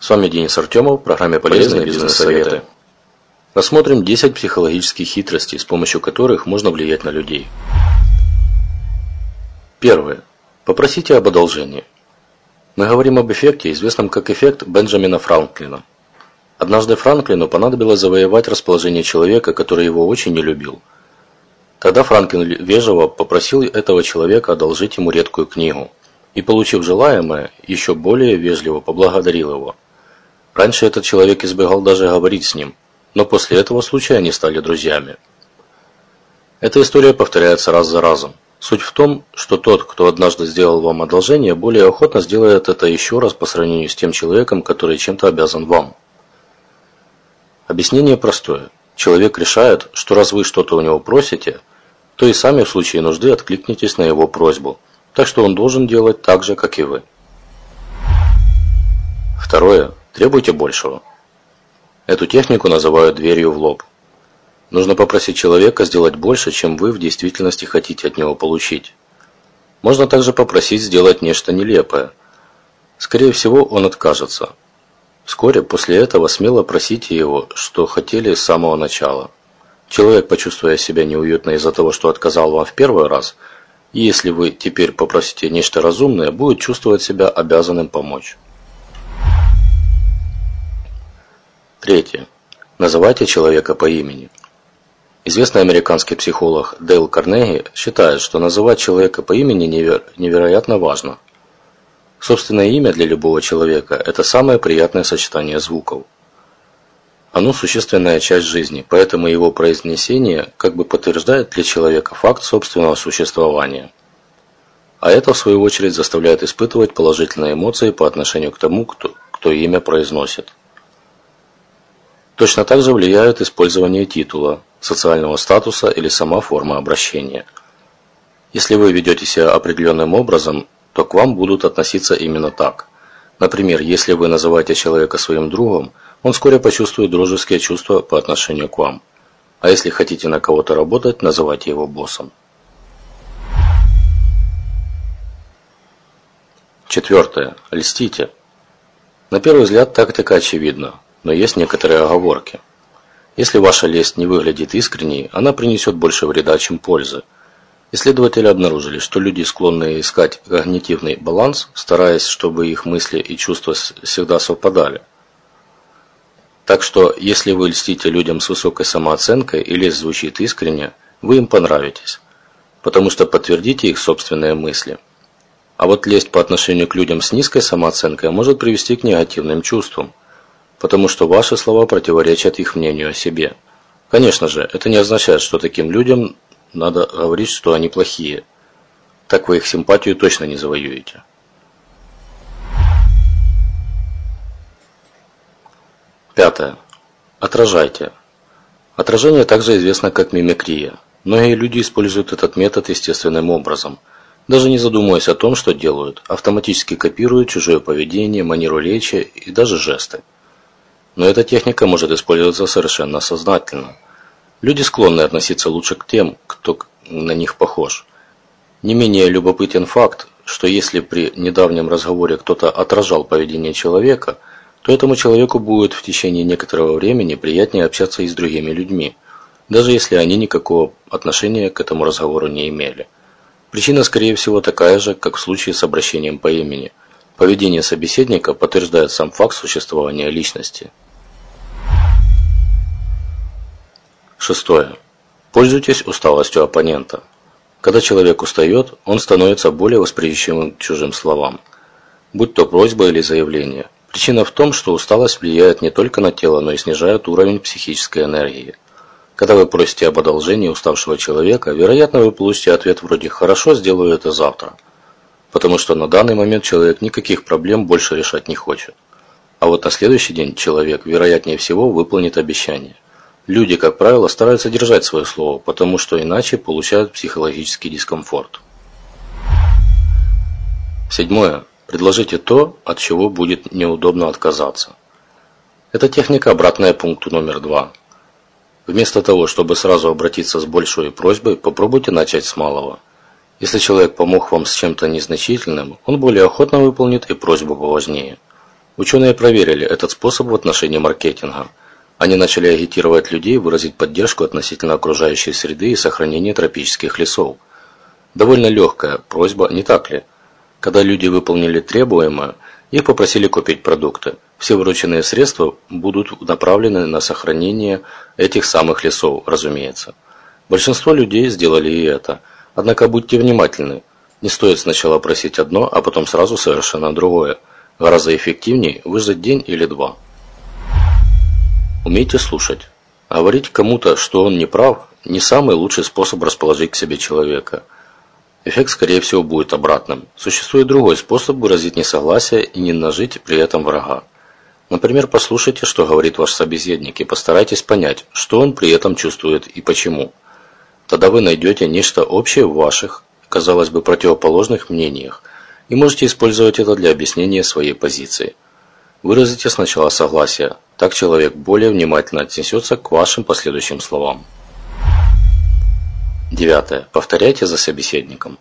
С вами Денис Артемов в программе «Полезные бизнес-советы». Рассмотрим 10 психологических хитростей, с помощью которых можно влиять на людей. Первое. Попросите об одолжении. Мы говорим об эффекте, известном как эффект Бенджамина Франклина. Однажды Франклину понадобилось завоевать расположение человека, который его очень не любил. Тогда Франклин вежливо попросил этого человека одолжить ему редкую книгу и, получив желаемое, еще более вежливо поблагодарил его – Раньше этот человек избегал даже говорить с ним, но после этого случая они стали друзьями. Эта история повторяется раз за разом. Суть в том, что тот, кто однажды сделал вам одолжение, более охотно сделает это еще раз по сравнению с тем человеком, который чем-то обязан вам. Объяснение простое. Человек решает, что раз вы что-то у него просите, то и сами в случае нужды откликнетесь на его просьбу, так что он должен делать так же, как и вы. Второе. Требуйте большего. Эту технику называют дверью в лоб. Нужно попросить человека сделать больше, чем вы в действительности хотите от него получить. Можно также попросить сделать нечто нелепое. Скорее всего, он откажется. Вскоре после этого смело просите его, что хотели с самого начала. Человек, почувствуя себя неуютно из-за того, что отказал вам в первый раз, если вы теперь попросите нечто разумное, будет чувствовать себя обязанным помочь. Третье. Называйте человека по имени. Известный американский психолог Дейл Карнеги считает, что называть человека по имени неверо невероятно важно. Собственное имя для любого человека – это самое приятное сочетание звуков. Оно существенная часть жизни, поэтому его произнесение как бы подтверждает для человека факт собственного существования. А это, в свою очередь, заставляет испытывать положительные эмоции по отношению к тому, кто, кто имя произносит. Точно так же влияют использование титула, социального статуса или сама форма обращения. Если вы ведете себя определенным образом, то к вам будут относиться именно так. Например, если вы называете человека своим другом, он вскоре почувствует дружеские чувства по отношению к вам. А если хотите на кого-то работать, называйте его боссом. Четвертое. Льстите. На первый взгляд тактика очевидна но есть некоторые оговорки. Если ваша лесть не выглядит искренней, она принесет больше вреда, чем пользы. Исследователи обнаружили, что люди, склонные искать когнитивный баланс, стараясь, чтобы их мысли и чувства всегда совпадали. Так что, если вы льстите людям с высокой самооценкой или звучит искренне, вы им понравитесь, потому что подтвердите их собственные мысли. А вот лесть по отношению к людям с низкой самооценкой может привести к негативным чувствам, потому что ваши слова противоречат их мнению о себе. Конечно же, это не означает, что таким людям надо говорить, что они плохие. Так вы их симпатию точно не завоюете. Пятое. Отражайте. Отражение также известно как мимикрия. Многие люди используют этот метод естественным образом, даже не задумываясь о том, что делают, автоматически копируют чужое поведение, манеру речи и даже жесты. Но эта техника может использоваться совершенно сознательно – Люди склонны относиться лучше к тем, кто на них похож. Не менее любопытен факт, что если при недавнем разговоре кто-то отражал поведение человека, то этому человеку будет в течение некоторого времени приятнее общаться и с другими людьми, даже если они никакого отношения к этому разговору не имели. Причина, скорее всего, такая же, как в случае с обращением по имени. Поведение собеседника подтверждает сам факт существования личности. Шестое. Пользуйтесь усталостью оппонента. Когда человек устает, он становится более восприимчивым к чужим словам, будь то просьба или заявление. Причина в том, что усталость влияет не только на тело, но и снижает уровень психической энергии. Когда вы просите об одолжении уставшего человека, вероятно, вы получите ответ вроде «хорошо, сделаю это завтра», потому что на данный момент человек никаких проблем больше решать не хочет. А вот на следующий день человек, вероятнее всего, выполнит обещание. Люди, как правило, стараются держать свое слово, потому что иначе получают психологический дискомфорт. Седьмое. Предложите то, от чего будет неудобно отказаться. Эта техника обратная пункту номер два. Вместо того, чтобы сразу обратиться с большой просьбой, попробуйте начать с малого. Если человек помог вам с чем-то незначительным, он более охотно выполнит и просьбу поважнее. Ученые проверили этот способ в отношении маркетинга – они начали агитировать людей выразить поддержку относительно окружающей среды и сохранения тропических лесов. Довольно легкая просьба, не так ли? Когда люди выполнили требуемое, их попросили купить продукты. Все вырученные средства будут направлены на сохранение этих самых лесов, разумеется. Большинство людей сделали и это. Однако будьте внимательны. Не стоит сначала просить одно, а потом сразу совершенно другое. Гораздо эффективнее выждать день или два. Умейте слушать. Говорить кому-то, что он не прав, не самый лучший способ расположить к себе человека. Эффект, скорее всего, будет обратным. Существует другой способ выразить несогласие и не нажить при этом врага. Например, послушайте, что говорит ваш собеседник, и постарайтесь понять, что он при этом чувствует и почему. Тогда вы найдете нечто общее в ваших, казалось бы, противоположных мнениях, и можете использовать это для объяснения своей позиции. Выразите сначала согласие, так человек более внимательно отнесется к вашим последующим словам. Девятое. Повторяйте за собеседником.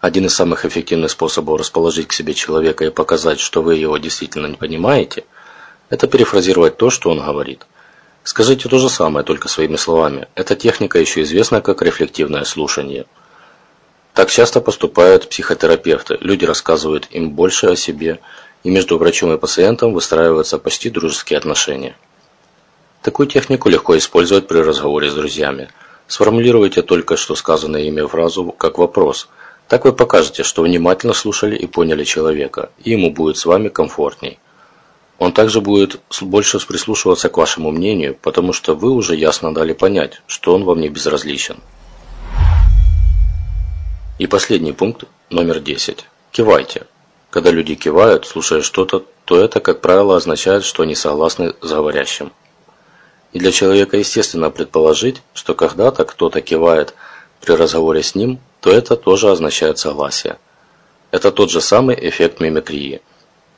Один из самых эффективных способов расположить к себе человека и показать, что вы его действительно не понимаете, это перефразировать то, что он говорит. Скажите то же самое, только своими словами. Эта техника еще известна как рефлективное слушание. Так часто поступают психотерапевты. Люди рассказывают им больше о себе и между врачом и пациентом выстраиваются почти дружеские отношения. Такую технику легко использовать при разговоре с друзьями. Сформулируйте только что сказанное ими фразу как вопрос. Так вы покажете, что внимательно слушали и поняли человека, и ему будет с вами комфортней. Он также будет больше прислушиваться к вашему мнению, потому что вы уже ясно дали понять, что он вам не безразличен. И последний пункт, номер 10. Кивайте. Когда люди кивают, слушая что-то, то это, как правило, означает, что они согласны с говорящим. И для человека естественно предположить, что когда-то кто-то кивает при разговоре с ним, то это тоже означает согласие. Это тот же самый эффект мимикрии.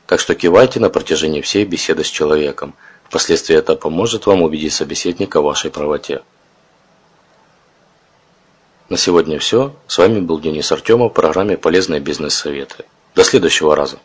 Так что кивайте на протяжении всей беседы с человеком. Впоследствии это поможет вам убедить собеседника в вашей правоте. На сегодня все. С вами был Денис Артемов в программе «Полезные бизнес-советы». До следующего раза.